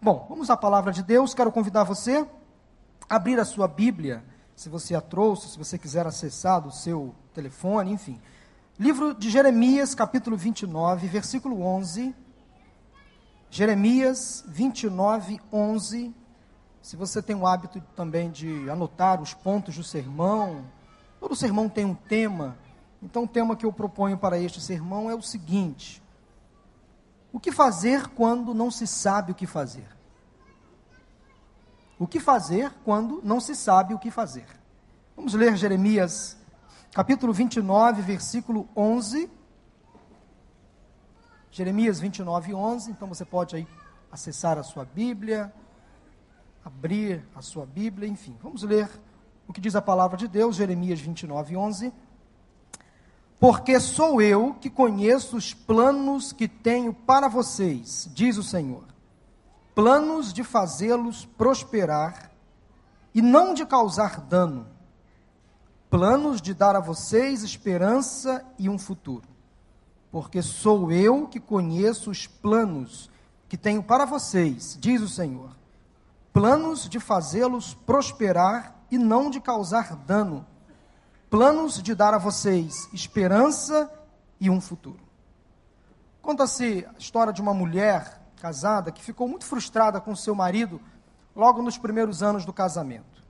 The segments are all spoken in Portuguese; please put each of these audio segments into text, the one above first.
Bom, vamos à palavra de Deus. Quero convidar você a abrir a sua Bíblia, se você a trouxe, se você quiser acessar do seu telefone, enfim. Livro de Jeremias, capítulo 29, versículo 11. Jeremias 29, 11. Se você tem o hábito também de anotar os pontos do sermão, todo sermão tem um tema. Então, o tema que eu proponho para este sermão é o seguinte: o que fazer quando não se sabe o que fazer? O que fazer quando não se sabe o que fazer? Vamos ler Jeremias, capítulo 29, versículo 11. Jeremias 29, 11. Então você pode aí acessar a sua Bíblia, abrir a sua Bíblia, enfim. Vamos ler o que diz a palavra de Deus, Jeremias 29, 11. Porque sou eu que conheço os planos que tenho para vocês, diz o Senhor. Planos de fazê-los prosperar e não de causar dano. Planos de dar a vocês esperança e um futuro. Porque sou eu que conheço os planos que tenho para vocês, diz o Senhor. Planos de fazê-los prosperar e não de causar dano planos de dar a vocês esperança e um futuro. Conta-se a história de uma mulher casada que ficou muito frustrada com seu marido logo nos primeiros anos do casamento.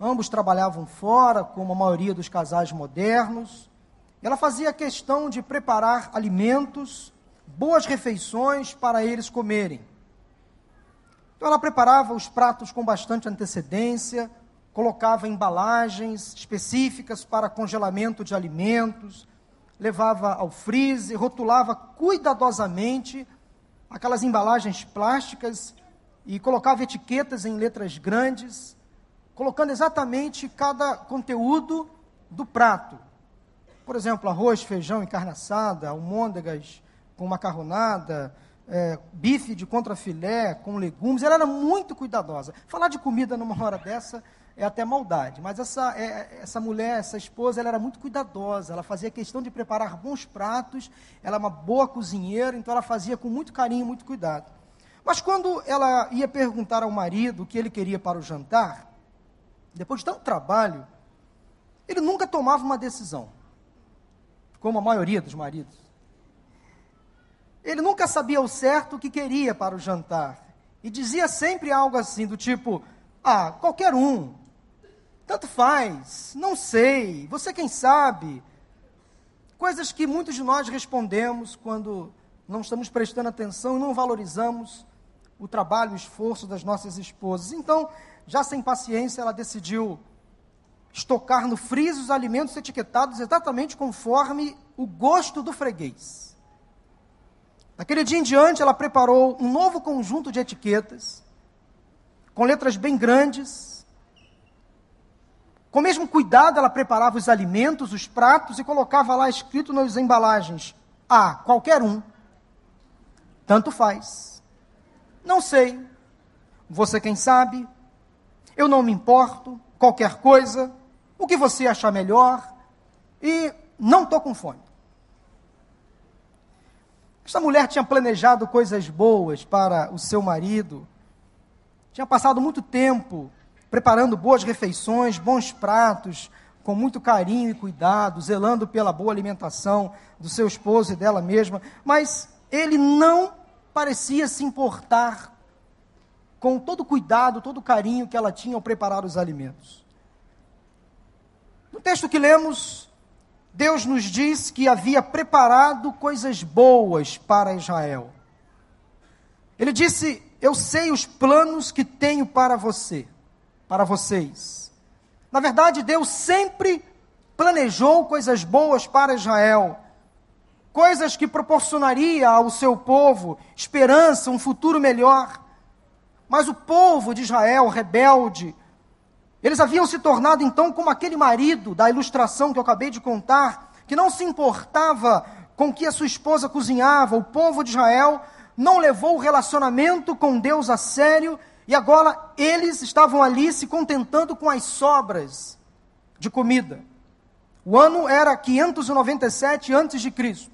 Ambos trabalhavam fora, como a maioria dos casais modernos. Ela fazia questão de preparar alimentos, boas refeições para eles comerem. Então ela preparava os pratos com bastante antecedência, colocava embalagens específicas para congelamento de alimentos, levava ao freezer, rotulava cuidadosamente aquelas embalagens plásticas e colocava etiquetas em letras grandes, colocando exatamente cada conteúdo do prato. Por exemplo, arroz, feijão e carne assada, almôndegas com macarronada, é, bife de contrafilé com legumes. Ela era muito cuidadosa. Falar de comida numa hora dessa é até maldade. Mas essa, é, essa mulher, essa esposa, ela era muito cuidadosa. Ela fazia questão de preparar bons pratos. Ela é uma boa cozinheira, então ela fazia com muito carinho, muito cuidado. Mas quando ela ia perguntar ao marido o que ele queria para o jantar, depois de tanto trabalho, ele nunca tomava uma decisão, como a maioria dos maridos. Ele nunca sabia ao certo o que queria para o jantar. E dizia sempre algo assim, do tipo: Ah, qualquer um, tanto faz, não sei, você quem sabe. Coisas que muitos de nós respondemos quando não estamos prestando atenção e não valorizamos o trabalho, o esforço das nossas esposas. Então, já sem paciência, ela decidiu estocar no friso os alimentos etiquetados exatamente conforme o gosto do freguês. Naquele dia em diante, ela preparou um novo conjunto de etiquetas, com letras bem grandes, com o mesmo cuidado, ela preparava os alimentos, os pratos e colocava lá escrito nas embalagens: Ah, qualquer um. Tanto faz. Não sei. Você quem sabe? Eu não me importo. Qualquer coisa. O que você achar melhor. E não estou com fome. Esta mulher tinha planejado coisas boas para o seu marido. Tinha passado muito tempo preparando boas refeições, bons pratos, com muito carinho e cuidado, zelando pela boa alimentação do seu esposo e dela mesma, mas ele não parecia se importar com todo o cuidado, todo o carinho que ela tinha ao preparar os alimentos. No texto que lemos, Deus nos diz que havia preparado coisas boas para Israel. Ele disse: Eu sei os planos que tenho para você para vocês. Na verdade, Deus sempre planejou coisas boas para Israel, coisas que proporcionaria ao seu povo esperança, um futuro melhor. Mas o povo de Israel, rebelde, eles haviam se tornado então como aquele marido da ilustração que eu acabei de contar, que não se importava com o que a sua esposa cozinhava. O povo de Israel não levou o relacionamento com Deus a sério e agora eles estavam ali se contentando com as sobras de comida. O ano era 597 a.C.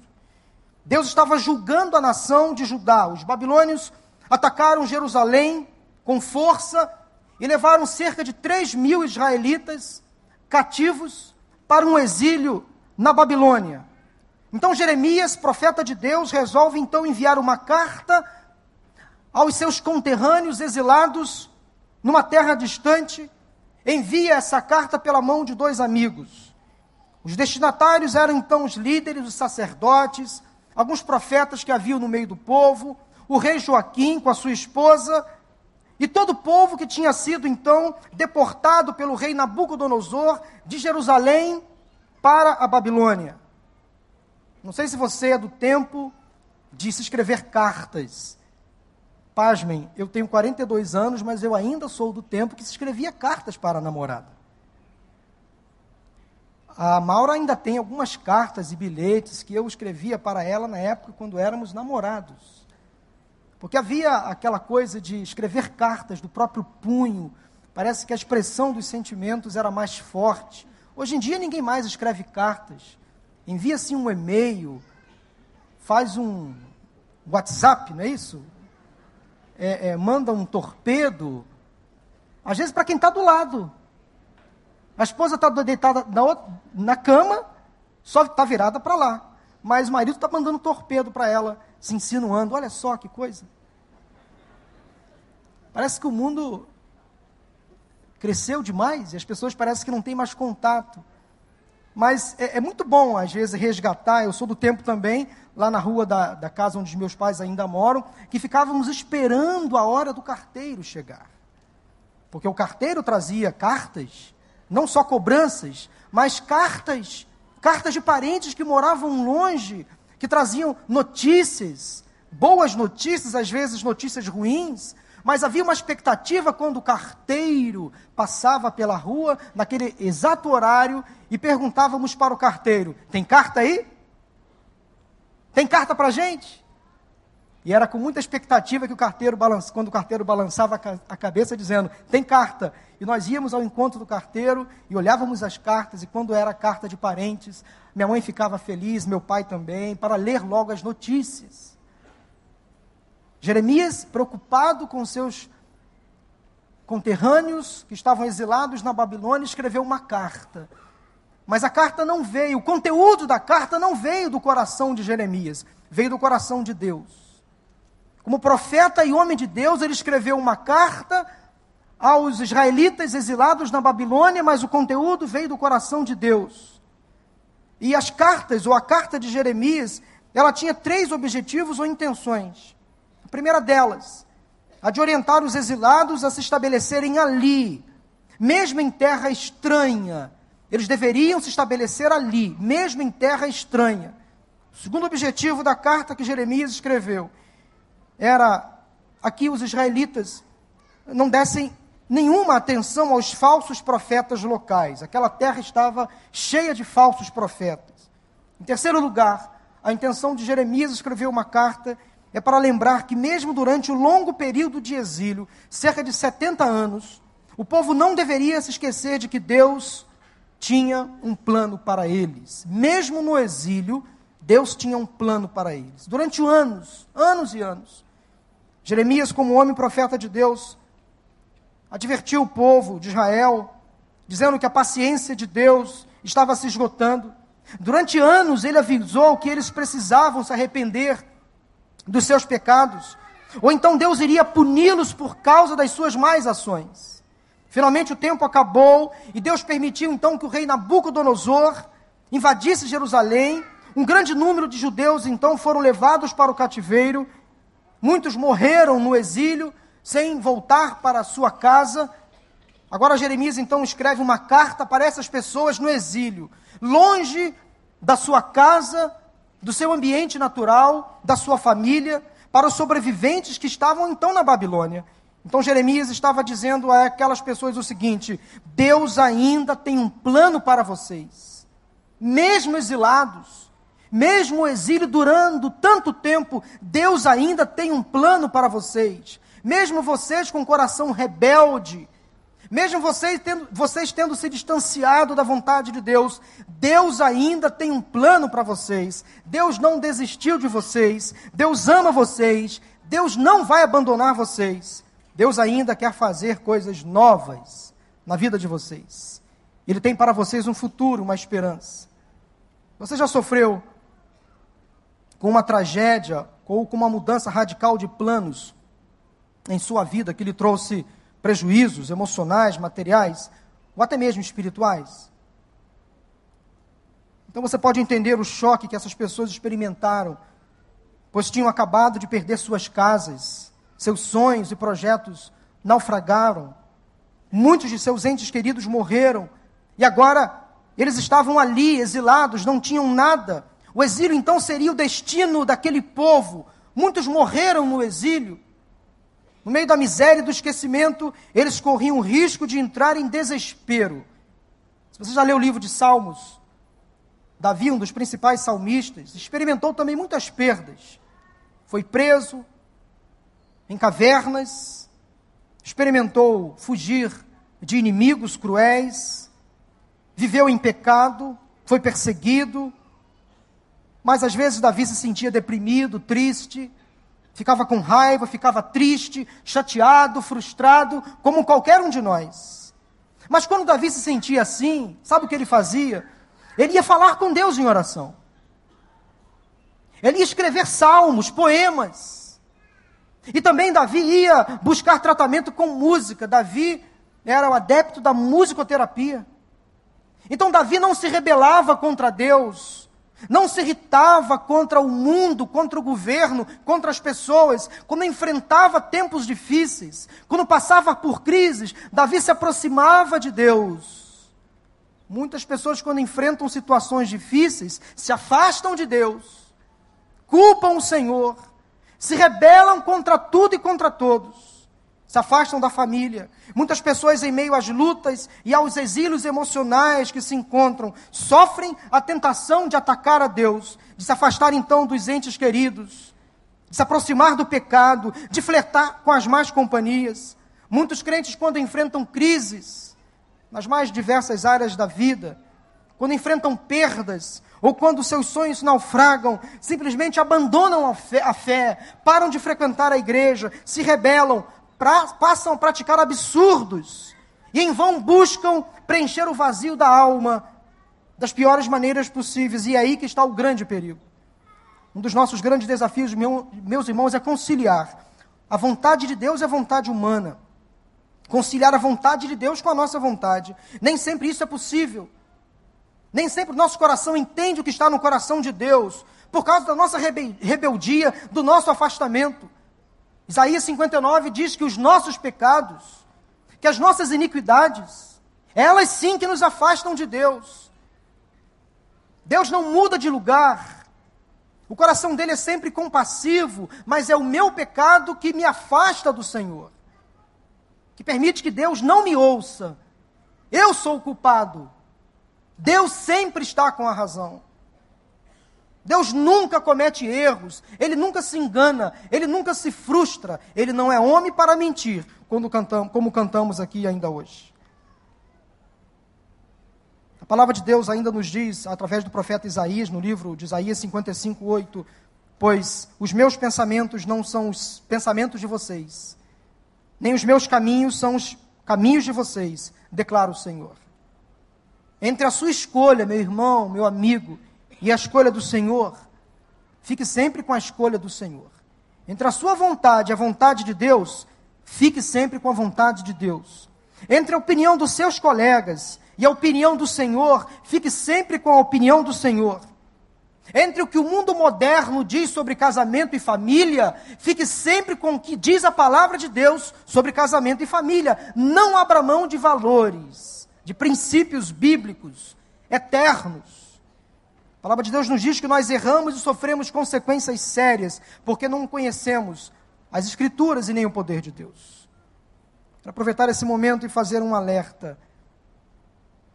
Deus estava julgando a nação de Judá. Os babilônios atacaram Jerusalém com força e levaram cerca de 3 mil israelitas cativos para um exílio na Babilônia. Então Jeremias, profeta de Deus, resolve então enviar uma carta aos seus conterrâneos exilados numa terra distante. Envia essa carta pela mão de dois amigos. Os destinatários eram então os líderes, os sacerdotes, alguns profetas que haviam no meio do povo, o rei Joaquim com a sua esposa e todo o povo que tinha sido então deportado pelo rei Nabucodonosor de Jerusalém para a Babilônia. Não sei se você é do tempo de se escrever cartas. Pasmem, eu tenho 42 anos, mas eu ainda sou do tempo que se escrevia cartas para a namorada. A Maura ainda tem algumas cartas e bilhetes que eu escrevia para ela na época quando éramos namorados. Porque havia aquela coisa de escrever cartas do próprio punho, parece que a expressão dos sentimentos era mais forte. Hoje em dia ninguém mais escreve cartas envia-se um e-mail, faz um WhatsApp, não é isso? É, é, manda um torpedo, às vezes para quem está do lado. A esposa está deitada na, na cama, só está virada para lá. Mas o marido está mandando torpedo para ela, se insinuando. Olha só que coisa. Parece que o mundo cresceu demais e as pessoas parecem que não têm mais contato. Mas é, é, muito bom, às vezes, resgatar. Eu sou do tempo também, lá na rua da, da casa onde meus pais ainda moram, que ficávamos esperando a hora do carteiro chegar. Porque o carteiro trazia cartas, não só cobranças, mas cartas, cartas de parentes que moravam longe, que traziam notícias, boas notícias, às vezes notícias ruins, mas havia uma expectativa quando o carteiro passava pela rua, naquele exato horário, e perguntávamos para o carteiro: tem carta aí? Tem carta para a gente? E era com muita expectativa que o carteiro balança, quando o carteiro balançava a cabeça dizendo, tem carta. E nós íamos ao encontro do carteiro e olhávamos as cartas, e quando era carta de parentes, minha mãe ficava feliz, meu pai também, para ler logo as notícias. Jeremias, preocupado com seus conterrâneos que estavam exilados na Babilônia, escreveu uma carta. Mas a carta não veio, o conteúdo da carta não veio do coração de Jeremias, veio do coração de Deus. Como profeta e homem de Deus, ele escreveu uma carta aos israelitas exilados na Babilônia, mas o conteúdo veio do coração de Deus. E as cartas, ou a carta de Jeremias, ela tinha três objetivos ou intenções. A primeira delas, a de orientar os exilados a se estabelecerem ali, mesmo em terra estranha. Eles deveriam se estabelecer ali, mesmo em terra estranha. O segundo objetivo da carta que Jeremias escreveu era aqui os israelitas não dessem nenhuma atenção aos falsos profetas locais. Aquela terra estava cheia de falsos profetas. Em terceiro lugar, a intenção de Jeremias escrever uma carta é para lembrar que, mesmo durante o longo período de exílio, cerca de 70 anos, o povo não deveria se esquecer de que Deus tinha um plano para eles. Mesmo no exílio, Deus tinha um plano para eles. Durante anos, anos e anos, Jeremias, como homem profeta de Deus, advertiu o povo de Israel, dizendo que a paciência de Deus estava se esgotando. Durante anos, ele avisou que eles precisavam se arrepender dos seus pecados, ou então Deus iria puni-los por causa das suas más ações. Finalmente o tempo acabou e Deus permitiu então que o rei Nabucodonosor invadisse Jerusalém. Um grande número de judeus então foram levados para o cativeiro. Muitos morreram no exílio sem voltar para a sua casa. Agora Jeremias então escreve uma carta para essas pessoas no exílio, longe da sua casa, do seu ambiente natural, da sua família, para os sobreviventes que estavam então na Babilônia. Então Jeremias estava dizendo a aquelas pessoas o seguinte: Deus ainda tem um plano para vocês. Mesmo exilados, mesmo o exílio durando tanto tempo, Deus ainda tem um plano para vocês. Mesmo vocês com o coração rebelde, mesmo vocês tendo, vocês tendo se distanciado da vontade de Deus, Deus ainda tem um plano para vocês. Deus não desistiu de vocês. Deus ama vocês. Deus não vai abandonar vocês. Deus ainda quer fazer coisas novas na vida de vocês. Ele tem para vocês um futuro, uma esperança. Você já sofreu com uma tragédia ou com uma mudança radical de planos em sua vida que lhe trouxe prejuízos emocionais, materiais ou até mesmo espirituais? Então você pode entender o choque que essas pessoas experimentaram, pois tinham acabado de perder suas casas, seus sonhos e projetos naufragaram. Muitos de seus entes queridos morreram e agora eles estavam ali, exilados, não tinham nada. O exílio então seria o destino daquele povo. Muitos morreram no exílio. No meio da miséria e do esquecimento, eles corriam o risco de entrar em desespero. Se você já leu o livro de Salmos, Davi, um dos principais salmistas, experimentou também muitas perdas. Foi preso em cavernas, experimentou fugir de inimigos cruéis, viveu em pecado, foi perseguido, mas às vezes Davi se sentia deprimido, triste, ficava com raiva, ficava triste, chateado, frustrado, como qualquer um de nós. Mas quando Davi se sentia assim, sabe o que ele fazia? Ele ia falar com Deus em oração. Ele ia escrever salmos, poemas. E também Davi ia buscar tratamento com música. Davi era o adepto da musicoterapia. Então Davi não se rebelava contra Deus, não se irritava contra o mundo, contra o governo, contra as pessoas. Quando enfrentava tempos difíceis, quando passava por crises, Davi se aproximava de Deus. Muitas pessoas, quando enfrentam situações difíceis, se afastam de Deus, culpam o Senhor, se rebelam contra tudo e contra todos se afastam da família. Muitas pessoas, em meio às lutas e aos exílios emocionais que se encontram, sofrem a tentação de atacar a Deus, de se afastar então dos entes queridos, de se aproximar do pecado, de flertar com as más companhias. Muitos crentes, quando enfrentam crises nas mais diversas áreas da vida, quando enfrentam perdas, ou quando seus sonhos naufragam, simplesmente abandonam a fé, a fé, param de frequentar a igreja, se rebelam, pra, passam a praticar absurdos e em vão buscam preencher o vazio da alma das piores maneiras possíveis. E é aí que está o grande perigo. Um dos nossos grandes desafios, meu, meus irmãos, é conciliar a vontade de Deus e a vontade humana. Conciliar a vontade de Deus com a nossa vontade. Nem sempre isso é possível. Nem sempre o nosso coração entende o que está no coração de Deus, por causa da nossa rebeldia, do nosso afastamento. Isaías 59 diz que os nossos pecados, que as nossas iniquidades, elas sim que nos afastam de Deus. Deus não muda de lugar. O coração dele é sempre compassivo, mas é o meu pecado que me afasta do Senhor. Que permite que Deus não me ouça. Eu sou o culpado. Deus sempre está com a razão. Deus nunca comete erros, ele nunca se engana, ele nunca se frustra, ele não é homem para mentir, quando cantamos, como cantamos aqui ainda hoje. A palavra de Deus ainda nos diz, através do profeta Isaías, no livro de Isaías 55, 8, pois os meus pensamentos não são os pensamentos de vocês, nem os meus caminhos são os caminhos de vocês, declara o Senhor. Entre a sua escolha, meu irmão, meu amigo, e a escolha do Senhor, fique sempre com a escolha do Senhor. Entre a sua vontade e a vontade de Deus, fique sempre com a vontade de Deus. Entre a opinião dos seus colegas e a opinião do Senhor, fique sempre com a opinião do Senhor. Entre o que o mundo moderno diz sobre casamento e família, fique sempre com o que diz a palavra de Deus sobre casamento e família. Não abra mão de valores, de princípios bíblicos eternos. A palavra de Deus nos diz que nós erramos e sofremos consequências sérias, porque não conhecemos as Escrituras e nem o poder de Deus. Quero aproveitar esse momento e fazer um alerta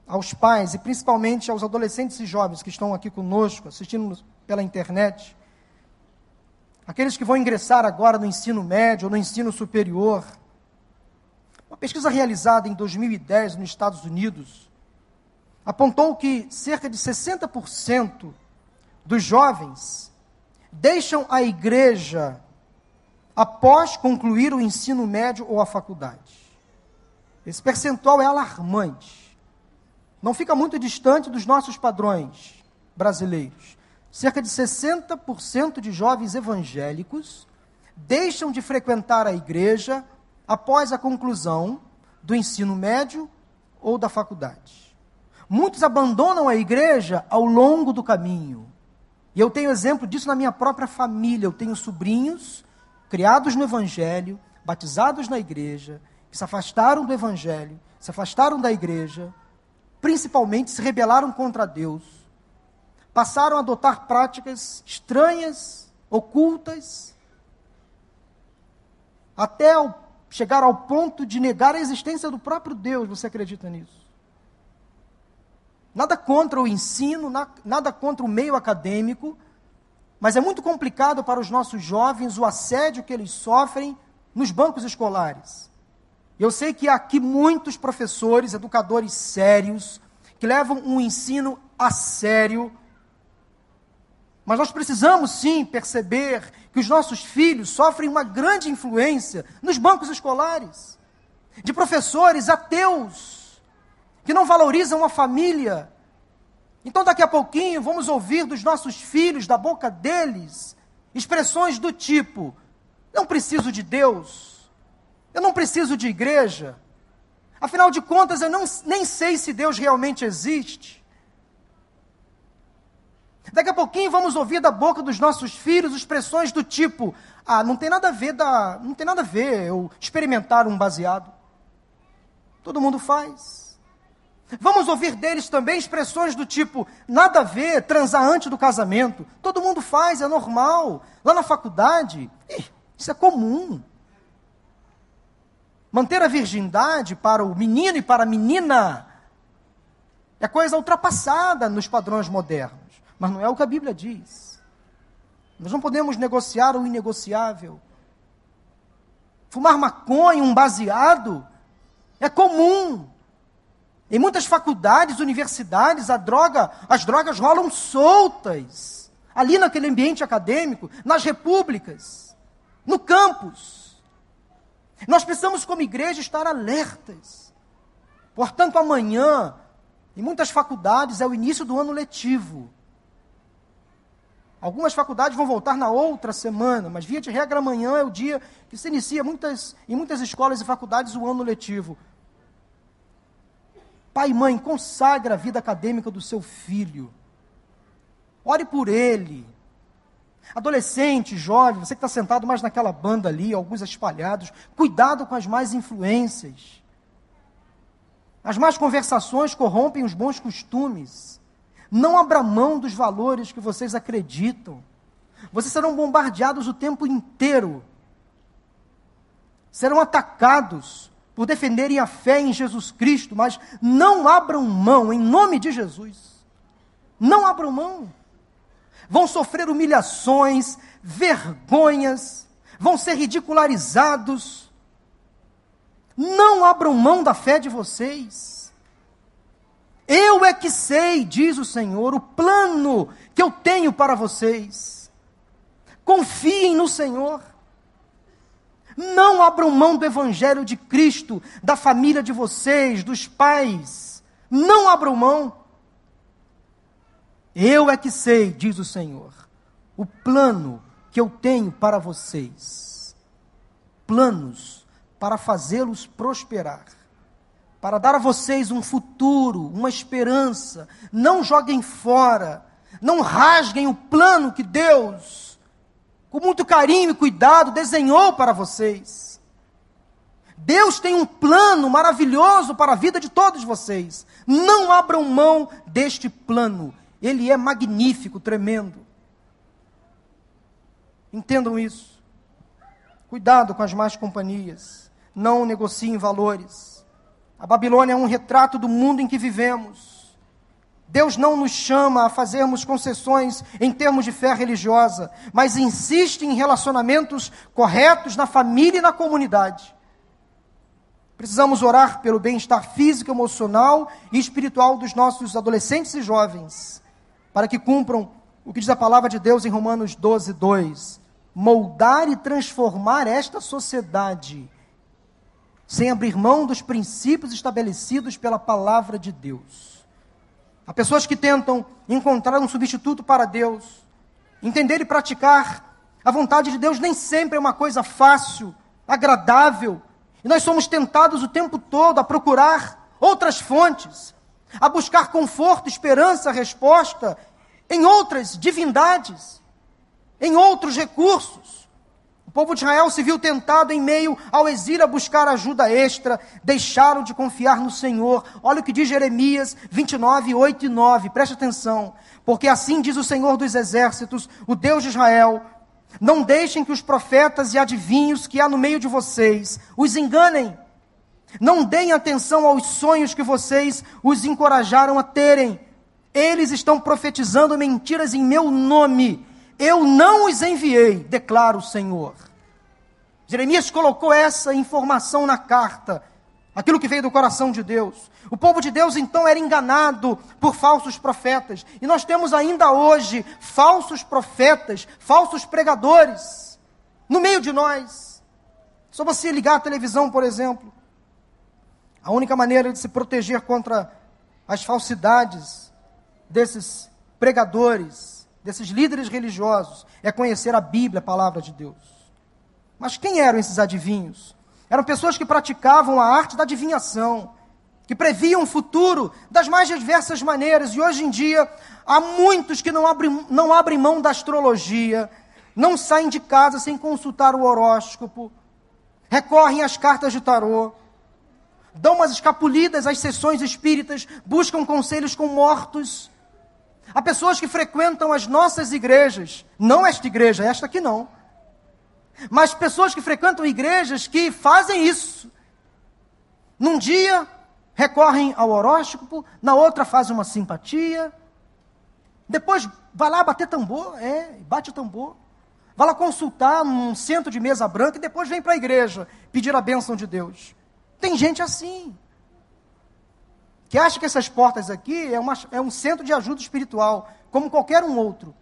aos pais e principalmente aos adolescentes e jovens que estão aqui conosco, assistindo pela internet, aqueles que vão ingressar agora no ensino médio ou no ensino superior. Uma pesquisa realizada em 2010 nos Estados Unidos apontou que cerca de 60% dos jovens deixam a igreja após concluir o ensino médio ou a faculdade. Esse percentual é alarmante. Não fica muito distante dos nossos padrões brasileiros. Cerca de 60% de jovens evangélicos deixam de frequentar a igreja após a conclusão do ensino médio ou da faculdade. Muitos abandonam a igreja ao longo do caminho. E eu tenho exemplo disso na minha própria família. Eu tenho sobrinhos criados no evangelho, batizados na igreja, que se afastaram do evangelho, se afastaram da igreja, principalmente se rebelaram contra Deus, passaram a adotar práticas estranhas, ocultas, até ao chegar ao ponto de negar a existência do próprio Deus. Você acredita nisso? Nada contra o ensino, nada contra o meio acadêmico, mas é muito complicado para os nossos jovens o assédio que eles sofrem nos bancos escolares. Eu sei que há aqui muitos professores, educadores sérios, que levam um ensino a sério, mas nós precisamos sim perceber que os nossos filhos sofrem uma grande influência nos bancos escolares, de professores ateus, que não valorizam a família. Então, daqui a pouquinho, vamos ouvir dos nossos filhos, da boca deles, expressões do tipo: não preciso de Deus, eu não preciso de igreja, afinal de contas, eu não, nem sei se Deus realmente existe. Daqui a pouquinho vamos ouvir da boca dos nossos filhos expressões do tipo: "Ah, não tem nada a ver da, não tem nada a ver eu experimentar um baseado. Todo mundo faz." Vamos ouvir deles também expressões do tipo: "Nada a ver transar antes do casamento. Todo mundo faz, é normal. Lá na faculdade, isso é comum." Manter a virgindade para o menino e para a menina é coisa ultrapassada nos padrões modernos. Mas não é o que a Bíblia diz. Nós não podemos negociar o inegociável. Fumar maconha, um baseado, é comum. Em muitas faculdades, universidades, a droga, as drogas rolam soltas. Ali naquele ambiente acadêmico, nas repúblicas, no campus. Nós precisamos, como igreja, estar alertas. Portanto, amanhã, em muitas faculdades, é o início do ano letivo. Algumas faculdades vão voltar na outra semana, mas via de regra amanhã é o dia que se inicia muitas, em muitas escolas e faculdades o ano letivo. Pai e mãe, consagra a vida acadêmica do seu filho. Ore por ele. Adolescente, jovem, você que está sentado mais naquela banda ali, alguns espalhados, cuidado com as más influências. As más conversações corrompem os bons costumes. Não abra mão dos valores que vocês acreditam. Vocês serão bombardeados o tempo inteiro. Serão atacados por defenderem a fé em Jesus Cristo, mas não abram mão em nome de Jesus. Não abram mão. Vão sofrer humilhações, vergonhas, vão ser ridicularizados. Não abram mão da fé de vocês. Eu é que sei, diz o Senhor, o plano que eu tenho para vocês. Confiem no Senhor. Não abram mão do Evangelho de Cristo, da família de vocês, dos pais. Não abram mão. Eu é que sei, diz o Senhor, o plano que eu tenho para vocês. Planos para fazê-los prosperar para dar a vocês um futuro, uma esperança. Não joguem fora, não rasguem o plano que Deus, com muito carinho e cuidado, desenhou para vocês. Deus tem um plano maravilhoso para a vida de todos vocês. Não abram mão deste plano. Ele é magnífico, tremendo. Entendam isso. Cuidado com as más companhias. Não negociem valores. A Babilônia é um retrato do mundo em que vivemos. Deus não nos chama a fazermos concessões em termos de fé religiosa, mas insiste em relacionamentos corretos na família e na comunidade. Precisamos orar pelo bem-estar físico, emocional e espiritual dos nossos adolescentes e jovens, para que cumpram o que diz a palavra de Deus em Romanos 12, 2. moldar e transformar esta sociedade sem abrir mão dos princípios estabelecidos pela palavra de Deus. Há pessoas que tentam encontrar um substituto para Deus, entender e praticar a vontade de Deus nem sempre é uma coisa fácil, agradável, e nós somos tentados o tempo todo a procurar outras fontes, a buscar conforto, esperança, resposta em outras divindades, em outros recursos. O povo de Israel se viu tentado em meio ao exílio a buscar ajuda extra, deixaram de confiar no Senhor. Olha o que diz Jeremias 29, 8 e 9, preste atenção. Porque assim diz o Senhor dos Exércitos, o Deus de Israel: Não deixem que os profetas e adivinhos que há no meio de vocês os enganem. Não deem atenção aos sonhos que vocês os encorajaram a terem. Eles estão profetizando mentiras em meu nome eu não os enviei, declara o Senhor. Jeremias colocou essa informação na carta, aquilo que veio do coração de Deus. O povo de Deus então era enganado por falsos profetas, e nós temos ainda hoje falsos profetas, falsos pregadores no meio de nós. Só você ligar a televisão, por exemplo. A única maneira de se proteger contra as falsidades desses pregadores desses líderes religiosos, é conhecer a Bíblia, a palavra de Deus. Mas quem eram esses adivinhos? Eram pessoas que praticavam a arte da adivinhação, que previam o futuro das mais diversas maneiras, e hoje em dia há muitos que não abrem, não abrem mão da astrologia, não saem de casa sem consultar o horóscopo, recorrem às cartas de tarô, dão umas escapulidas às sessões espíritas, buscam conselhos com mortos, Há pessoas que frequentam as nossas igrejas, não esta igreja, esta aqui não. Mas pessoas que frequentam igrejas que fazem isso. Num dia recorrem ao horóscopo, na outra fazem uma simpatia. Depois vai lá bater tambor, é, bate o tambor. Vai lá consultar num centro de mesa branca e depois vem para a igreja pedir a bênção de Deus. Tem gente assim que acha que essas portas aqui é, uma, é um centro de ajuda espiritual, como qualquer um outro.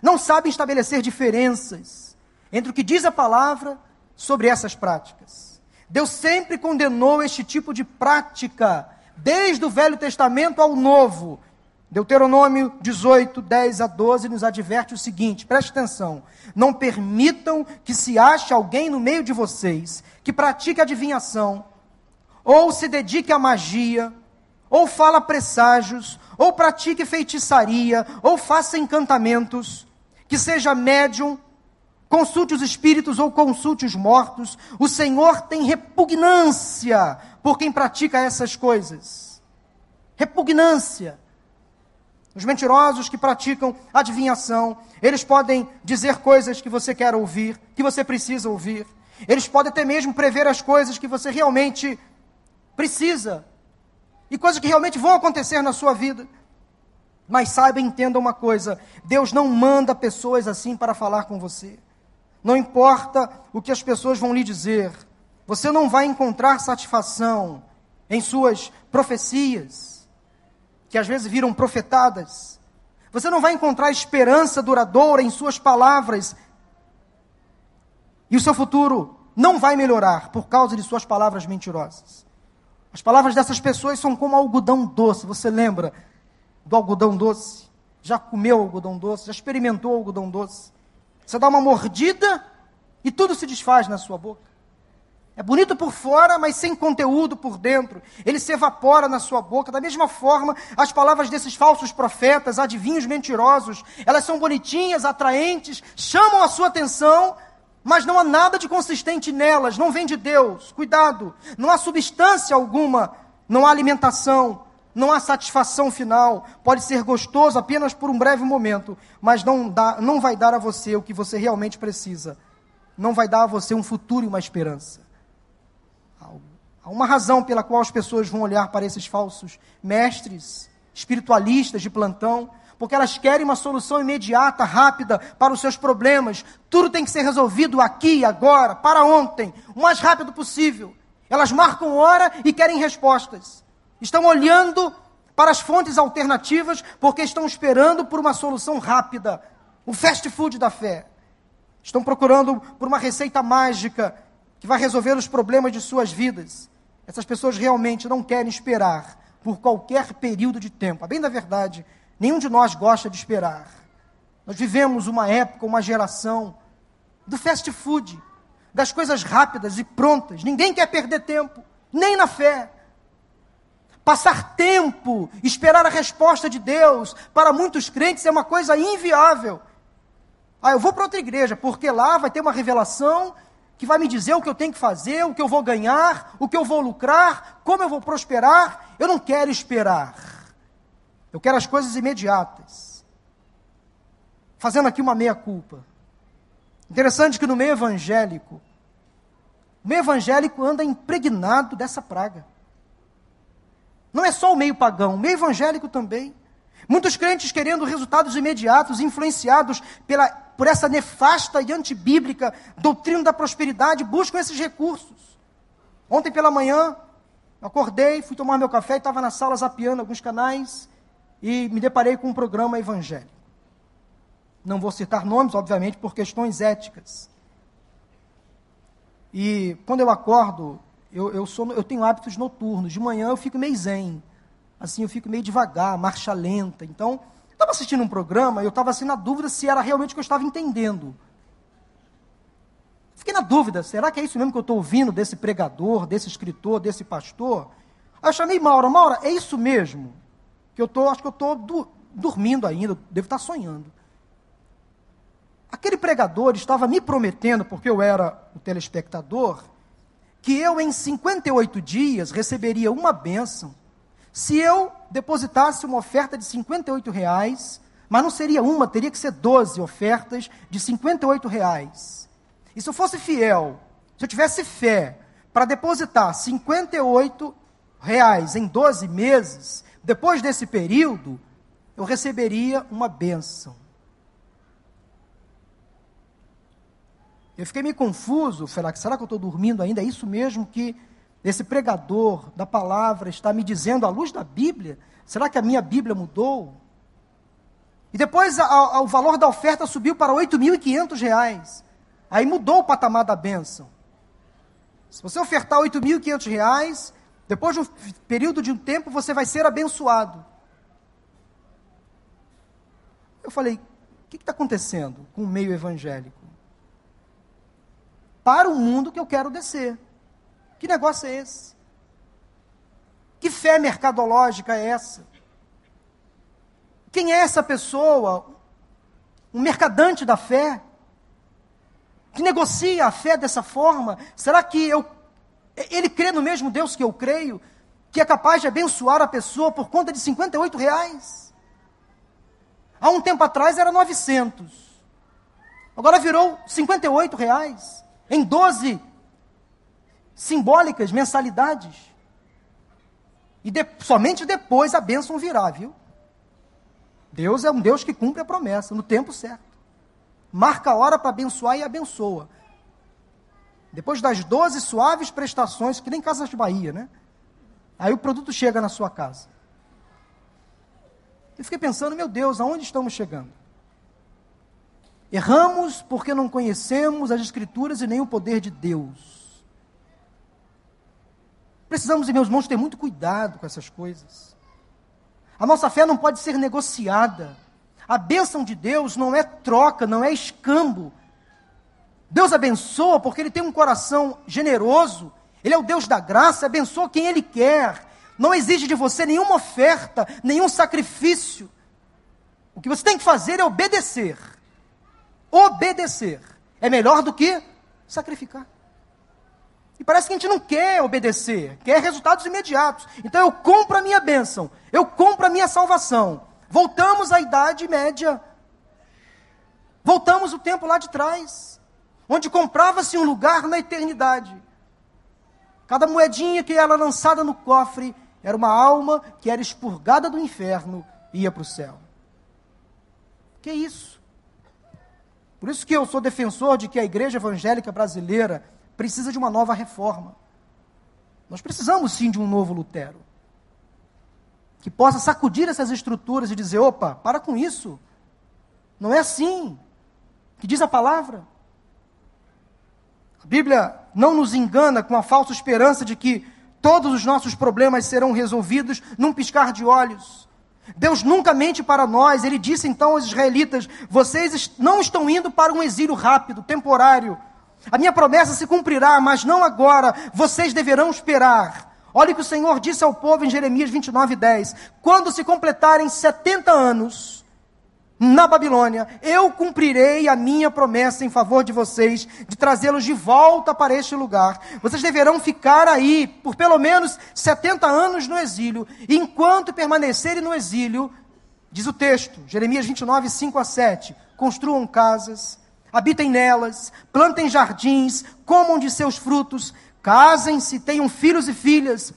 Não sabem estabelecer diferenças entre o que diz a palavra sobre essas práticas. Deus sempre condenou este tipo de prática, desde o Velho Testamento ao Novo. Deuteronômio 18, 10 a 12 nos adverte o seguinte: preste atenção. Não permitam que se ache alguém no meio de vocês que pratique adivinhação ou se dedique à magia, ou fala presságios, ou pratique feitiçaria, ou faça encantamentos, que seja médium, consulte os espíritos ou consulte os mortos. O Senhor tem repugnância por quem pratica essas coisas. Repugnância. Os mentirosos que praticam adivinhação, eles podem dizer coisas que você quer ouvir, que você precisa ouvir. Eles podem até mesmo prever as coisas que você realmente precisa, e coisas que realmente vão acontecer na sua vida. Mas saiba e entenda uma coisa: Deus não manda pessoas assim para falar com você. Não importa o que as pessoas vão lhe dizer, você não vai encontrar satisfação em suas profecias, que às vezes viram profetadas. Você não vai encontrar esperança duradoura em suas palavras. E o seu futuro não vai melhorar por causa de suas palavras mentirosas. As palavras dessas pessoas são como algodão doce. Você lembra do algodão doce? Já comeu algodão doce? Já experimentou algodão doce? Você dá uma mordida e tudo se desfaz na sua boca. É bonito por fora, mas sem conteúdo por dentro. Ele se evapora na sua boca. Da mesma forma, as palavras desses falsos profetas, adivinhos mentirosos, elas são bonitinhas, atraentes, chamam a sua atenção, mas não há nada de consistente nelas, não vem de Deus. Cuidado, não há substância alguma, não há alimentação, não há satisfação final. Pode ser gostoso apenas por um breve momento, mas não, dá, não vai dar a você o que você realmente precisa. Não vai dar a você um futuro e uma esperança. Há uma razão pela qual as pessoas vão olhar para esses falsos mestres, espiritualistas de plantão, porque elas querem uma solução imediata, rápida para os seus problemas. Tudo tem que ser resolvido aqui, agora, para ontem, o mais rápido possível. Elas marcam hora e querem respostas. Estão olhando para as fontes alternativas porque estão esperando por uma solução rápida. O fast food da fé. estão procurando por uma receita mágica que vai resolver os problemas de suas vidas. Essas pessoas realmente não querem esperar por qualquer período de tempo. A bem da verdade, nenhum de nós gosta de esperar. Nós vivemos uma época, uma geração do fast food, das coisas rápidas e prontas. Ninguém quer perder tempo, nem na fé. Passar tempo, esperar a resposta de Deus, para muitos crentes é uma coisa inviável. Ah, eu vou para outra igreja, porque lá vai ter uma revelação que vai me dizer o que eu tenho que fazer, o que eu vou ganhar, o que eu vou lucrar, como eu vou prosperar. Eu não quero esperar. Eu quero as coisas imediatas. Fazendo aqui uma meia-culpa. Interessante que no meio evangélico, o meio evangélico anda impregnado dessa praga. Não é só o meio pagão, o meio evangélico também. Muitos crentes querendo resultados imediatos, influenciados pela, por essa nefasta e antibíblica doutrina da prosperidade, buscam esses recursos. Ontem pela manhã, acordei, fui tomar meu café e estava na sala zapeando alguns canais e me deparei com um programa evangélico. Não vou citar nomes, obviamente, por questões éticas. E quando eu acordo, eu, eu, sou, eu tenho hábitos noturnos. De manhã eu fico meio zen assim, eu fico meio devagar, marcha lenta. Então, estava assistindo um programa e eu estava assim na dúvida se era realmente o que eu estava entendendo. Fiquei na dúvida, será que é isso mesmo que eu estou ouvindo desse pregador, desse escritor, desse pastor? Aí eu chamei Maura, Maura, é isso mesmo? Que eu tô, acho que eu estou do, dormindo ainda, devo estar sonhando. Aquele pregador estava me prometendo, porque eu era o telespectador, que eu em 58 dias receberia uma bênção se eu depositasse uma oferta de 58 reais, mas não seria uma, teria que ser 12 ofertas de 58 reais. E se eu fosse fiel, se eu tivesse fé para depositar 58 reais em 12 meses, depois desse período, eu receberia uma bênção. Eu fiquei meio confuso, será que será que eu estou dormindo ainda? É isso mesmo que esse pregador da palavra está me dizendo à luz da Bíblia? Será que a minha Bíblia mudou? E depois a, a, o valor da oferta subiu para R$ 8.500. Aí mudou o patamar da bênção. Se você ofertar R$ 8.500, depois de um período de um tempo, você vai ser abençoado. Eu falei, o que está acontecendo com o meio evangélico? Para o mundo que eu quero descer. Que negócio é esse? Que fé mercadológica é essa? Quem é essa pessoa? Um mercadante da fé? Que negocia a fé dessa forma? Será que eu, ele crê no mesmo Deus que eu creio? Que é capaz de abençoar a pessoa por conta de 58 reais? Há um tempo atrás era 900. Agora virou 58 reais. Em 12 simbólicas, mensalidades. E de, somente depois a bênção virá, viu? Deus é um Deus que cumpre a promessa, no tempo certo. Marca a hora para abençoar e abençoa. Depois das 12 suaves prestações, que nem Casas de Bahia, né? Aí o produto chega na sua casa. Eu fiquei pensando, meu Deus, aonde estamos chegando? Erramos porque não conhecemos as Escrituras e nem o poder de Deus. Precisamos, meus irmãos, ter muito cuidado com essas coisas. A nossa fé não pode ser negociada. A bênção de Deus não é troca, não é escambo. Deus abençoa porque Ele tem um coração generoso. Ele é o Deus da graça, abençoa quem Ele quer. Não exige de você nenhuma oferta, nenhum sacrifício. O que você tem que fazer é obedecer. Obedecer é melhor do que sacrificar. E parece que a gente não quer obedecer, quer resultados imediatos. Então eu compro a minha bênção, eu compro a minha salvação. Voltamos à Idade Média. Voltamos o tempo lá de trás, onde comprava-se um lugar na eternidade. Cada moedinha que era lançada no cofre era uma alma que era expurgada do inferno e ia para o céu. Que isso? Por isso que eu sou defensor de que a igreja evangélica brasileira precisa de uma nova reforma. Nós precisamos sim de um novo Lutero. Que possa sacudir essas estruturas e dizer: opa, para com isso. Não é assim. Que diz a palavra. Bíblia não nos engana com a falsa esperança de que todos os nossos problemas serão resolvidos num piscar de olhos. Deus nunca mente para nós. Ele disse então aos israelitas: Vocês não estão indo para um exílio rápido, temporário. A minha promessa se cumprirá, mas não agora. Vocês deverão esperar. Olha o que o Senhor disse ao povo em Jeremias 29, 10. Quando se completarem 70 anos na Babilônia, eu cumprirei a minha promessa em favor de vocês, de trazê-los de volta para este lugar. Vocês deverão ficar aí por pelo menos 70 anos no exílio. Enquanto permanecerem no exílio, diz o texto, Jeremias 29, 5 a 7, construam casas, habitem nelas, plantem jardins, comam de seus frutos, Casem-se, tenham filhos e filhas.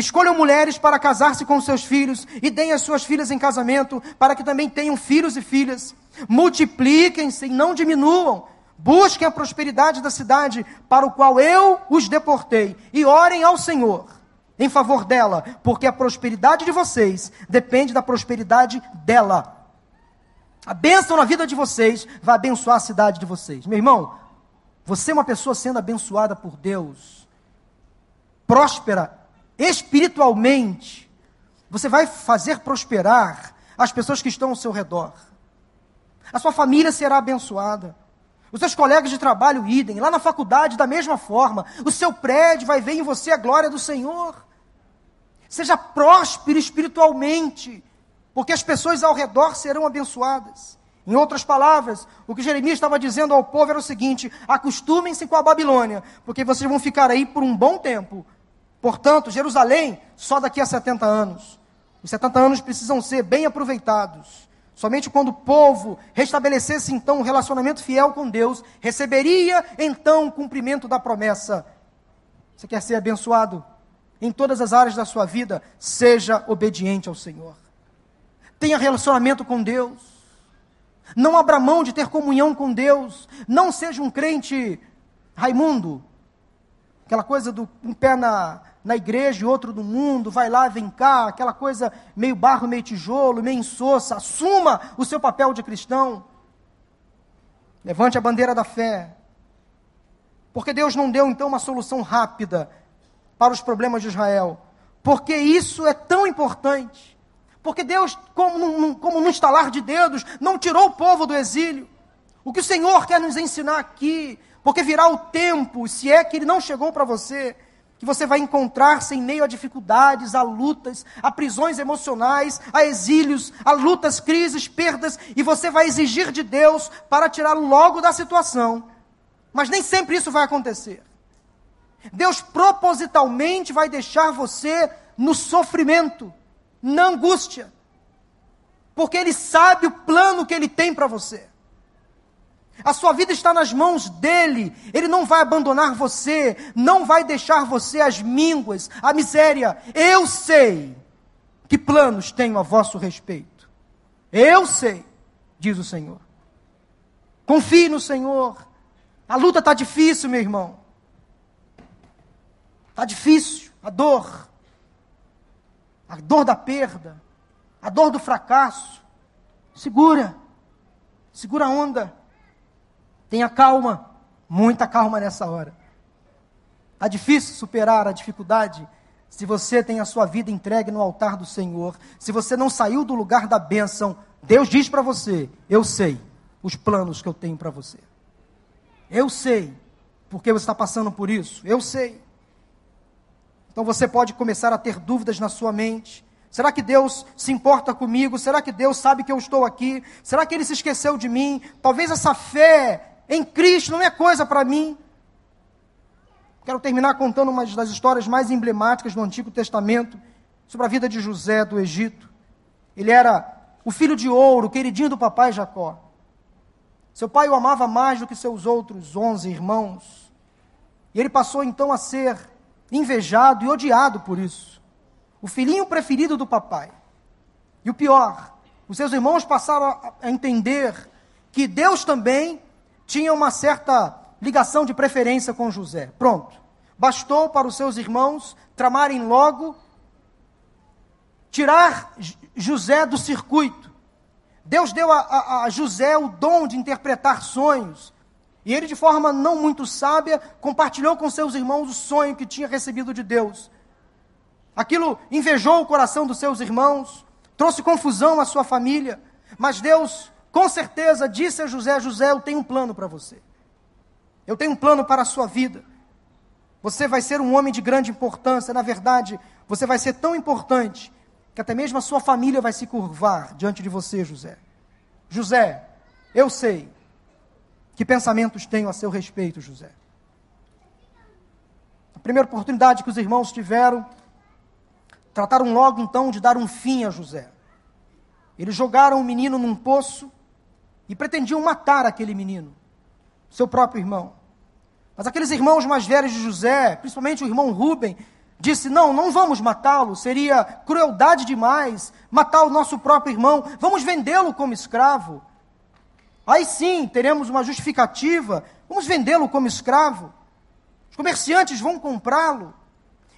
Escolham mulheres para casar-se com seus filhos e deem as suas filhas em casamento, para que também tenham filhos e filhas. Multipliquem-se e não diminuam. Busquem a prosperidade da cidade para o qual eu os deportei e orem ao Senhor em favor dela, porque a prosperidade de vocês depende da prosperidade dela. A bênção na vida de vocês vai abençoar a cidade de vocês. Meu irmão, você é uma pessoa sendo abençoada por Deus, próspera espiritualmente, você vai fazer prosperar as pessoas que estão ao seu redor. A sua família será abençoada. Os seus colegas de trabalho, idem. Lá na faculdade, da mesma forma. O seu prédio vai ver em você a glória do Senhor. Seja próspero espiritualmente, porque as pessoas ao redor serão abençoadas. Em outras palavras, o que Jeremias estava dizendo ao povo era o seguinte: acostumem-se com a Babilônia, porque vocês vão ficar aí por um bom tempo. Portanto, Jerusalém, só daqui a 70 anos. Os 70 anos precisam ser bem aproveitados. Somente quando o povo restabelecesse então um relacionamento fiel com Deus, receberia então o cumprimento da promessa. Você quer ser abençoado? Em todas as áreas da sua vida, seja obediente ao Senhor. Tenha relacionamento com Deus. Não abra mão de ter comunhão com Deus. Não seja um crente Raimundo. Aquela coisa do um pé na, na igreja e outro no mundo, vai lá, vem cá, aquela coisa meio barro, meio tijolo, meio insossa. Assuma o seu papel de cristão. Levante a bandeira da fé. Porque Deus não deu então uma solução rápida para os problemas de Israel. Porque isso é tão importante. Porque Deus, como num, como num estalar de dedos, não tirou o povo do exílio. O que o Senhor quer nos ensinar aqui, porque virá o tempo, se é que ele não chegou para você, que você vai encontrar-se em meio a dificuldades, a lutas, a prisões emocionais, a exílios, a lutas, crises, perdas, e você vai exigir de Deus para tirá-lo logo da situação. Mas nem sempre isso vai acontecer. Deus propositalmente vai deixar você no sofrimento na angústia, porque Ele sabe o plano que Ele tem para você. A sua vida está nas mãos dele. Ele não vai abandonar você, não vai deixar você as mínguas, a miséria. Eu sei que planos tenho a vosso respeito. Eu sei, diz o Senhor. Confie no Senhor. A luta está difícil, meu irmão. Está difícil, a dor a dor da perda, a dor do fracasso. Segura, segura a onda, tenha calma, muita calma nessa hora. Está difícil superar a dificuldade se você tem a sua vida entregue no altar do Senhor, se você não saiu do lugar da bênção, Deus diz para você: Eu sei os planos que eu tenho para você. Eu sei porque você está passando por isso. Eu sei. Então você pode começar a ter dúvidas na sua mente. Será que Deus se importa comigo? Será que Deus sabe que eu estou aqui? Será que Ele se esqueceu de mim? Talvez essa fé em Cristo não é coisa para mim. Quero terminar contando uma das histórias mais emblemáticas do Antigo Testamento sobre a vida de José do Egito. Ele era o filho de ouro, queridinho do papai Jacó. Seu pai o amava mais do que seus outros onze irmãos. E ele passou então a ser invejado e odiado por isso. O filhinho preferido do papai. E o pior, os seus irmãos passaram a entender que Deus também tinha uma certa ligação de preferência com José. Pronto. Bastou para os seus irmãos tramarem logo tirar José do circuito. Deus deu a, a, a José o dom de interpretar sonhos. E ele, de forma não muito sábia, compartilhou com seus irmãos o sonho que tinha recebido de Deus. Aquilo invejou o coração dos seus irmãos, trouxe confusão à sua família, mas Deus, com certeza, disse a José: José, eu tenho um plano para você. Eu tenho um plano para a sua vida. Você vai ser um homem de grande importância. Na verdade, você vai ser tão importante que até mesmo a sua família vai se curvar diante de você, José. José, eu sei que pensamentos tenho a seu respeito, José. A primeira oportunidade que os irmãos tiveram, trataram logo então de dar um fim a José. Eles jogaram o menino num poço e pretendiam matar aquele menino, seu próprio irmão. Mas aqueles irmãos mais velhos de José, principalmente o irmão Rubem, disse: Não, não vamos matá-lo, seria crueldade demais matar o nosso próprio irmão, vamos vendê-lo como escravo. Aí sim teremos uma justificativa, vamos vendê-lo como escravo. Os comerciantes vão comprá-lo.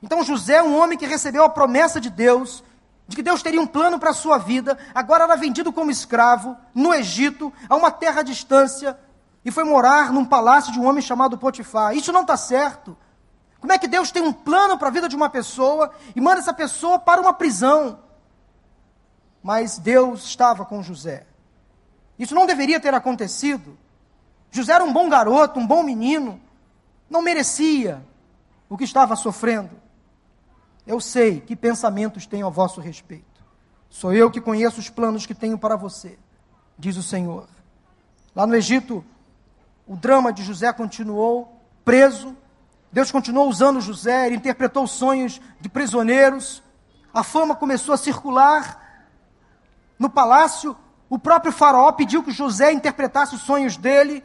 Então José é um homem que recebeu a promessa de Deus, de que Deus teria um plano para a sua vida, agora era vendido como escravo no Egito, a uma terra distância, e foi morar num palácio de um homem chamado Potifar. Isso não está certo. Como é que Deus tem um plano para a vida de uma pessoa e manda essa pessoa para uma prisão? Mas Deus estava com José. Isso não deveria ter acontecido. José era um bom garoto, um bom menino, não merecia o que estava sofrendo. Eu sei que pensamentos tenho a vosso respeito. Sou eu que conheço os planos que tenho para você, diz o Senhor. Lá no Egito, o drama de José continuou preso. Deus continuou usando José, ele interpretou sonhos de prisioneiros. A fama começou a circular no palácio. O próprio Faraó pediu que José interpretasse os sonhos dele.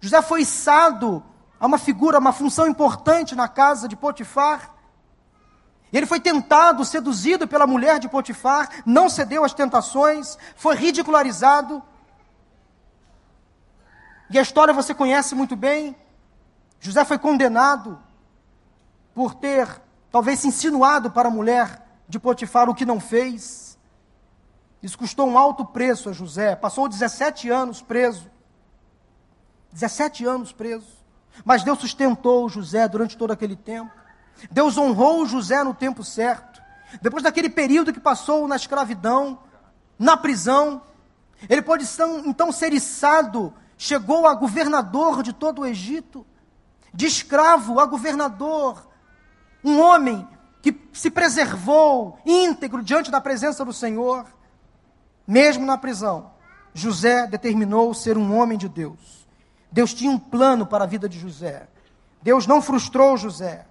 José foi içado a uma figura, uma função importante na casa de Potifar. Ele foi tentado, seduzido pela mulher de Potifar, não cedeu às tentações, foi ridicularizado. E a história você conhece muito bem. José foi condenado por ter, talvez, insinuado para a mulher de Potifar o que não fez. Isso custou um alto preço a José. Passou 17 anos preso. 17 anos preso. Mas Deus sustentou José durante todo aquele tempo. Deus honrou José no tempo certo. Depois daquele período que passou na escravidão, na prisão, ele pode então ser içado chegou a governador de todo o Egito, de escravo a governador, um homem que se preservou íntegro diante da presença do Senhor, mesmo na prisão. José determinou ser um homem de Deus. Deus tinha um plano para a vida de José. Deus não frustrou José.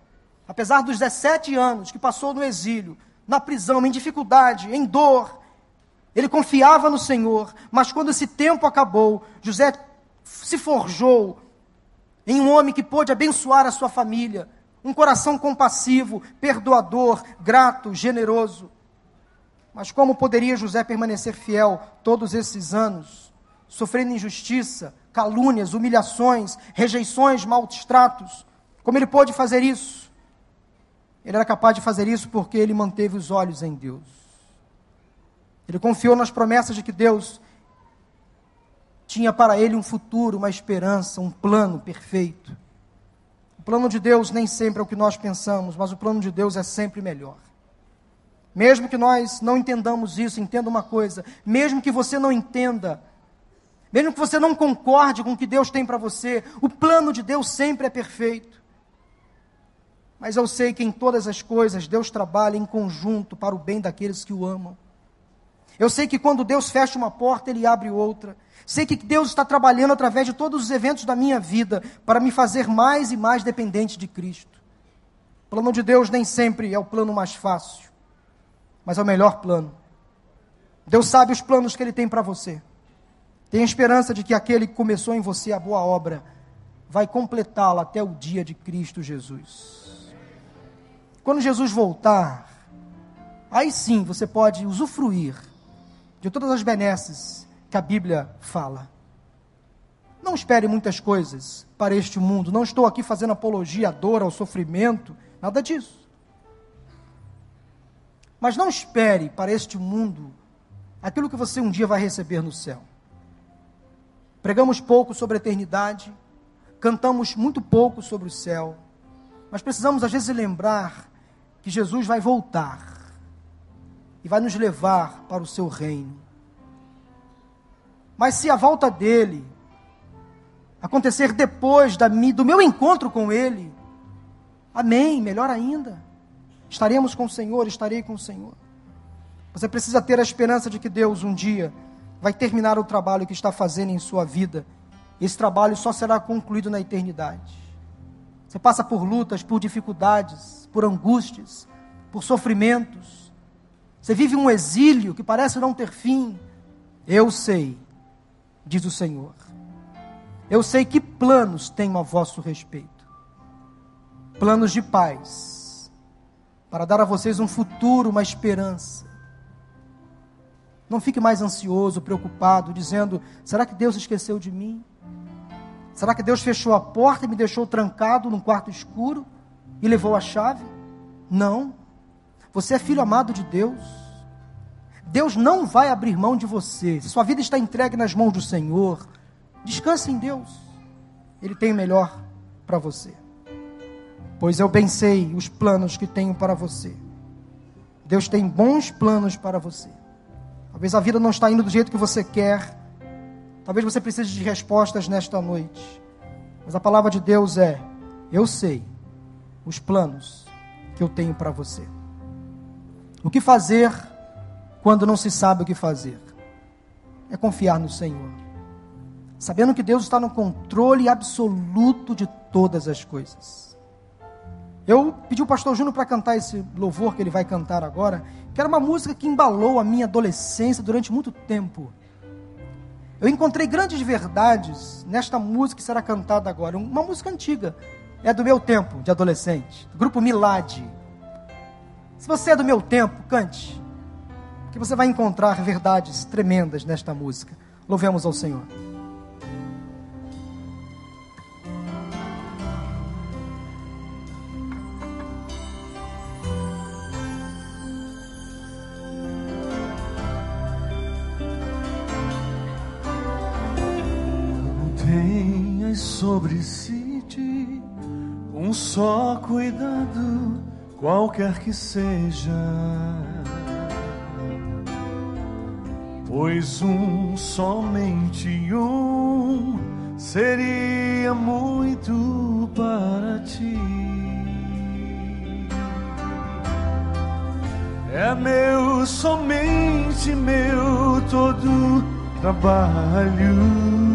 Apesar dos 17 anos que passou no exílio, na prisão, em dificuldade, em dor, ele confiava no Senhor, mas quando esse tempo acabou, José se forjou em um homem que pôde abençoar a sua família, um coração compassivo, perdoador, grato, generoso. Mas como poderia José permanecer fiel todos esses anos, sofrendo injustiça, calúnias, humilhações, rejeições, maus tratos? Como ele pôde fazer isso? Ele era capaz de fazer isso porque ele manteve os olhos em Deus. Ele confiou nas promessas de que Deus tinha para ele um futuro, uma esperança, um plano perfeito. O plano de Deus nem sempre é o que nós pensamos, mas o plano de Deus é sempre melhor. Mesmo que nós não entendamos isso, entenda uma coisa: mesmo que você não entenda, mesmo que você não concorde com o que Deus tem para você, o plano de Deus sempre é perfeito. Mas eu sei que em todas as coisas Deus trabalha em conjunto para o bem daqueles que o amam. Eu sei que quando Deus fecha uma porta, Ele abre outra. Sei que Deus está trabalhando através de todos os eventos da minha vida para me fazer mais e mais dependente de Cristo. O plano de Deus nem sempre é o plano mais fácil, mas é o melhor plano. Deus sabe os planos que Ele tem para você. Tenha esperança de que aquele que começou em você a boa obra vai completá-la até o dia de Cristo Jesus. Quando Jesus voltar, aí sim você pode usufruir de todas as benesses que a Bíblia fala. Não espere muitas coisas para este mundo. Não estou aqui fazendo apologia à dor, ao sofrimento, nada disso. Mas não espere para este mundo aquilo que você um dia vai receber no céu. Pregamos pouco sobre a eternidade, cantamos muito pouco sobre o céu, mas precisamos às vezes lembrar que Jesus vai voltar e vai nos levar para o seu reino. Mas se a volta dele acontecer depois da, do meu encontro com ele, amém, melhor ainda. Estaremos com o Senhor, estarei com o Senhor. Você precisa ter a esperança de que Deus um dia vai terminar o trabalho que está fazendo em sua vida. Esse trabalho só será concluído na eternidade. Você passa por lutas, por dificuldades, por angústias, por sofrimentos. Você vive um exílio que parece não ter fim. Eu sei, diz o Senhor. Eu sei que planos tenho a vosso respeito. Planos de paz, para dar a vocês um futuro, uma esperança. Não fique mais ansioso, preocupado, dizendo: será que Deus esqueceu de mim? Será que Deus fechou a porta e me deixou trancado num quarto escuro e levou a chave? Não. Você é filho amado de Deus. Deus não vai abrir mão de você. Se sua vida está entregue nas mãos do Senhor, descanse em Deus. Ele tem o melhor para você. Pois eu bem sei os planos que tenho para você. Deus tem bons planos para você. Talvez a vida não está indo do jeito que você quer. Talvez você precise de respostas nesta noite. Mas a palavra de Deus é: eu sei os planos que eu tenho para você. O que fazer quando não se sabe o que fazer? É confiar no Senhor. Sabendo que Deus está no controle absoluto de todas as coisas. Eu pedi o pastor Júnior para cantar esse louvor que ele vai cantar agora, que era uma música que embalou a minha adolescência durante muito tempo. Eu encontrei grandes verdades nesta música que será cantada agora, uma música antiga, é do meu tempo de adolescente, do grupo Milad. Se você é do meu tempo, cante, que você vai encontrar verdades tremendas nesta música. Louvemos ao Senhor. Só cuidado, qualquer que seja. Pois um, somente um, seria muito para ti. É meu, somente meu todo trabalho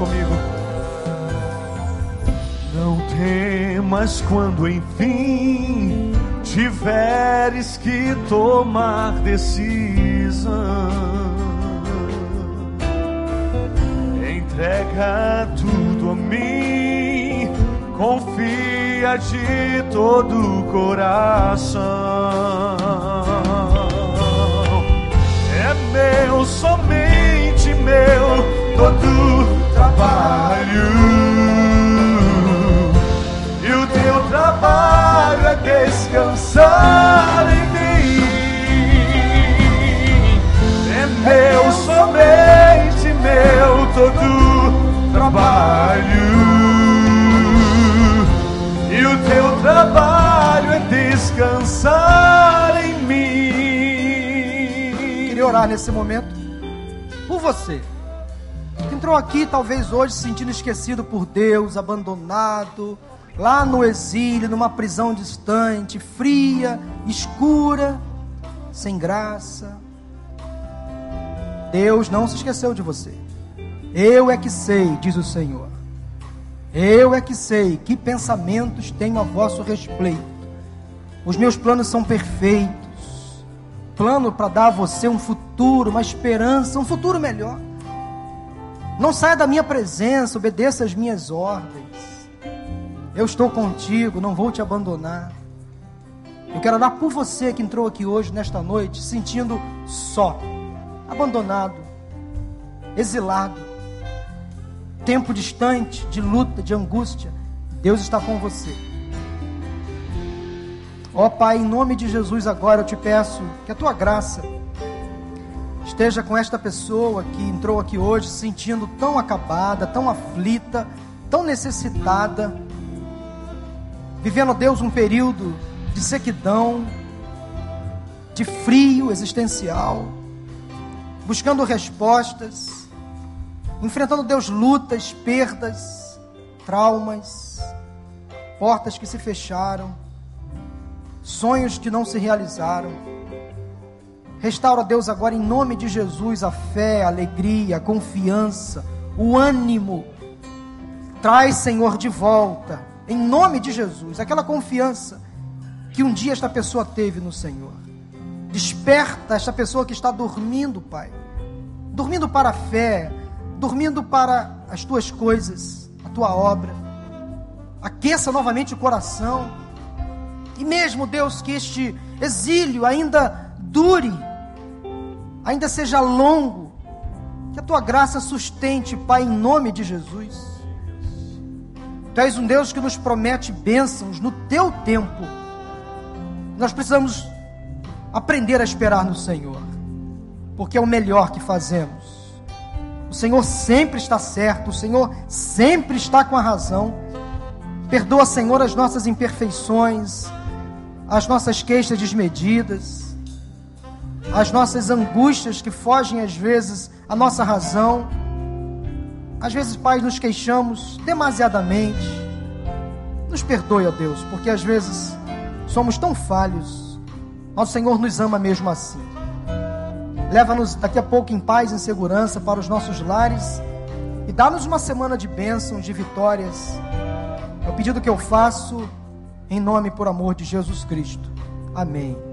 Comigo. Não temas quando enfim tiveres que tomar decisão. Entrega tudo a mim, confia de todo o coração. É meu, somente meu, todo trabalho. E o teu trabalho é descansar em mim. É meu, somente meu, todo trabalho. E o teu trabalho é descansar em mim. Queria orar nesse momento por você entrou aqui talvez hoje se sentindo esquecido por Deus, abandonado, lá no exílio, numa prisão distante, fria, escura, sem graça. Deus não se esqueceu de você. Eu é que sei, diz o Senhor. Eu é que sei que pensamentos tenho a vosso respeito. Os meus planos são perfeitos. Plano para dar a você um futuro, uma esperança, um futuro melhor. Não saia da minha presença, obedeça às minhas ordens. Eu estou contigo, não vou te abandonar. Eu quero orar por você que entrou aqui hoje, nesta noite, sentindo só, abandonado, exilado, tempo distante, de luta, de angústia. Deus está com você. Ó oh, Pai, em nome de Jesus, agora eu te peço que a tua graça esteja com esta pessoa que entrou aqui hoje se sentindo tão acabada, tão aflita, tão necessitada, vivendo, Deus, um período de sequidão, de frio existencial, buscando respostas, enfrentando, Deus, lutas, perdas, traumas, portas que se fecharam sonhos que não se realizaram. Restaura, Deus, agora em nome de Jesus a fé, a alegria, a confiança, o ânimo. Traz, Senhor, de volta, em nome de Jesus, aquela confiança que um dia esta pessoa teve no Senhor. Desperta esta pessoa que está dormindo, Pai. Dormindo para a fé, dormindo para as tuas coisas, a tua obra. Aqueça novamente o coração e mesmo, Deus, que este exílio ainda dure, ainda seja longo, que a tua graça sustente, Pai, em nome de Jesus. Tu és um Deus que nos promete bênçãos no teu tempo. Nós precisamos aprender a esperar no Senhor, porque é o melhor que fazemos. O Senhor sempre está certo, o Senhor sempre está com a razão. Perdoa, Senhor, as nossas imperfeições, as nossas queixas desmedidas, as nossas angústias que fogem às vezes à nossa razão. Às vezes, Pai, nos queixamos demasiadamente. Nos perdoe, ó Deus, porque às vezes somos tão falhos. Nosso Senhor nos ama mesmo assim. Leva-nos daqui a pouco em paz e segurança para os nossos lares e dá-nos uma semana de bênçãos, de vitórias. É o pedido que eu faço em nome por amor de Jesus Cristo. Amém.